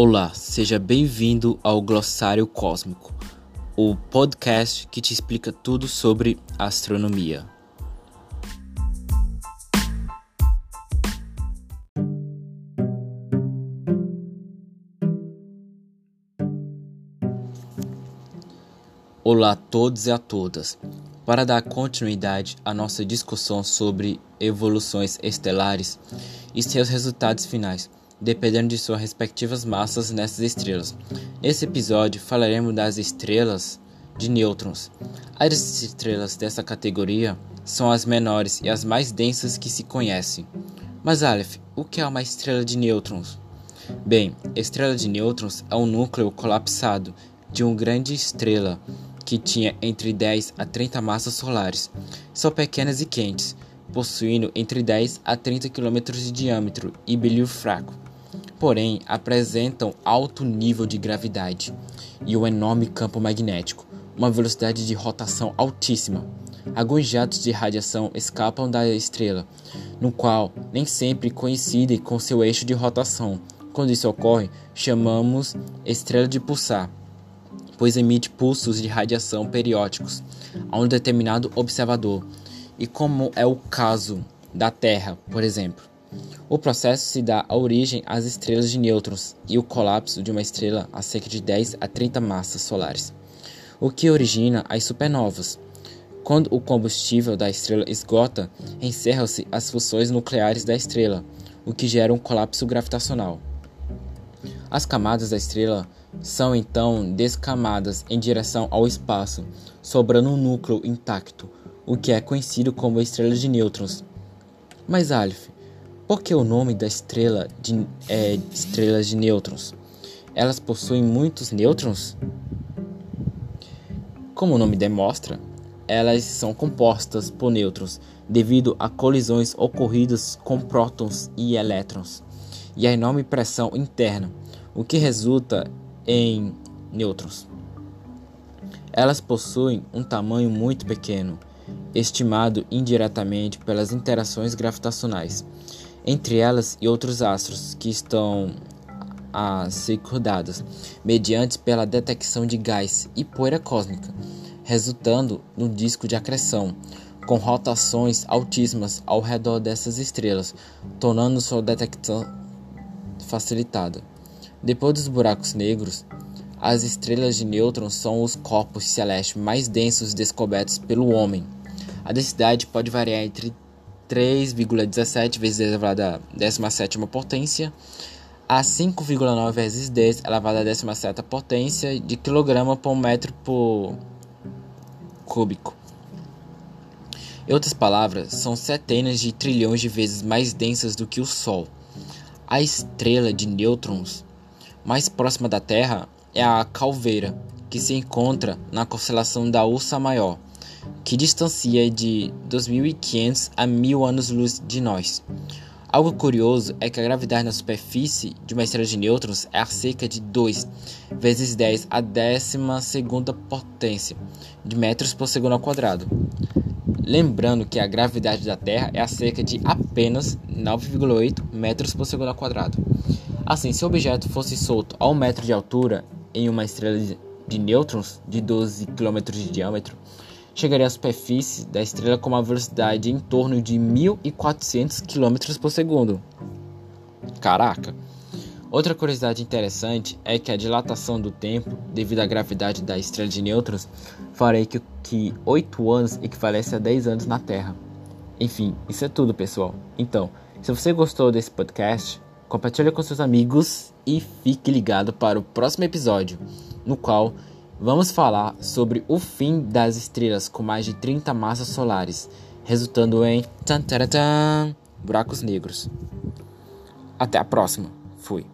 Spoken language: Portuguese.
Olá, seja bem-vindo ao Glossário Cósmico, o podcast que te explica tudo sobre astronomia. Olá a todos e a todas. Para dar continuidade à nossa discussão sobre evoluções estelares e seus resultados finais, dependendo de suas respectivas massas nessas estrelas. Nesse episódio falaremos das estrelas de nêutrons. As estrelas dessa categoria são as menores e as mais densas que se conhecem. Mas Aleph, o que é uma estrela de nêutrons? Bem, estrela de nêutrons é um núcleo colapsado de uma grande estrela que tinha entre 10 a 30 massas solares. São pequenas e quentes, possuindo entre 10 a 30 km de diâmetro e brilho fraco porém apresentam alto nível de gravidade e um enorme campo magnético, uma velocidade de rotação altíssima. Alguns jatos de radiação escapam da estrela, no qual nem sempre coincidem com seu eixo de rotação. Quando isso ocorre, chamamos estrela de pulsar, pois emite pulsos de radiação periódicos a um determinado observador, e como é o caso da Terra, por exemplo. O processo se dá a origem às estrelas de nêutrons e o colapso de uma estrela a cerca de 10 a 30 massas solares, o que origina as supernovas. Quando o combustível da estrela esgota, encerram-se as fusões nucleares da estrela, o que gera um colapso gravitacional. As camadas da estrela são então descamadas em direção ao espaço, sobrando um núcleo intacto, o que é conhecido como estrela de nêutrons. Mas Aleph, por que o nome da estrela de é, estrelas de nêutrons? Elas possuem muitos nêutrons? Como o nome demonstra, elas são compostas por nêutrons devido a colisões ocorridas com prótons e elétrons e a enorme pressão interna, o que resulta em nêutrons. Elas possuem um tamanho muito pequeno, estimado indiretamente pelas interações gravitacionais entre elas e outros astros que estão a ser rodadas, mediante pela detecção de gás e poeira cósmica, resultando no disco de acreção, com rotações altíssimas ao redor dessas estrelas, tornando sua detecção facilitada. Depois dos buracos negros, as estrelas de nêutrons são os corpos celestes mais densos descobertos pelo homem. A densidade pode variar entre 3,17 vezes 10 elevado à 17 potência a 5,9 vezes 10 elevado à 17 potência de quilograma por metro por cúbico. Em outras palavras, são centenas de trilhões de vezes mais densas do que o Sol. A estrela de nêutrons mais próxima da Terra é a Calveira, que se encontra na constelação da Ursa Maior que distancia de 2.500 a 1.000 anos-luz de nós. Algo curioso é que a gravidade na superfície de uma estrela de nêutrons é a cerca de 2 vezes 10 a décima segunda potência de metros por segundo ao quadrado. Lembrando que a gravidade da Terra é a cerca de apenas 9,8 metros por segundo ao quadrado. Assim, se o objeto fosse solto a um metro de altura em uma estrela de nêutrons de 12 km de diâmetro, chegaria à superfície da estrela com uma velocidade em torno de 1.400 km por segundo. Caraca! Outra curiosidade interessante é que a dilatação do tempo, devido à gravidade da estrela de nêutrons, faria que, que 8 anos equivalesse a 10 anos na Terra. Enfim, isso é tudo, pessoal. Então, se você gostou desse podcast, compartilhe com seus amigos e fique ligado para o próximo episódio, no qual Vamos falar sobre o fim das estrelas com mais de 30 massas solares, resultando em tan, tan, tan, buracos negros. Até a próxima. Fui.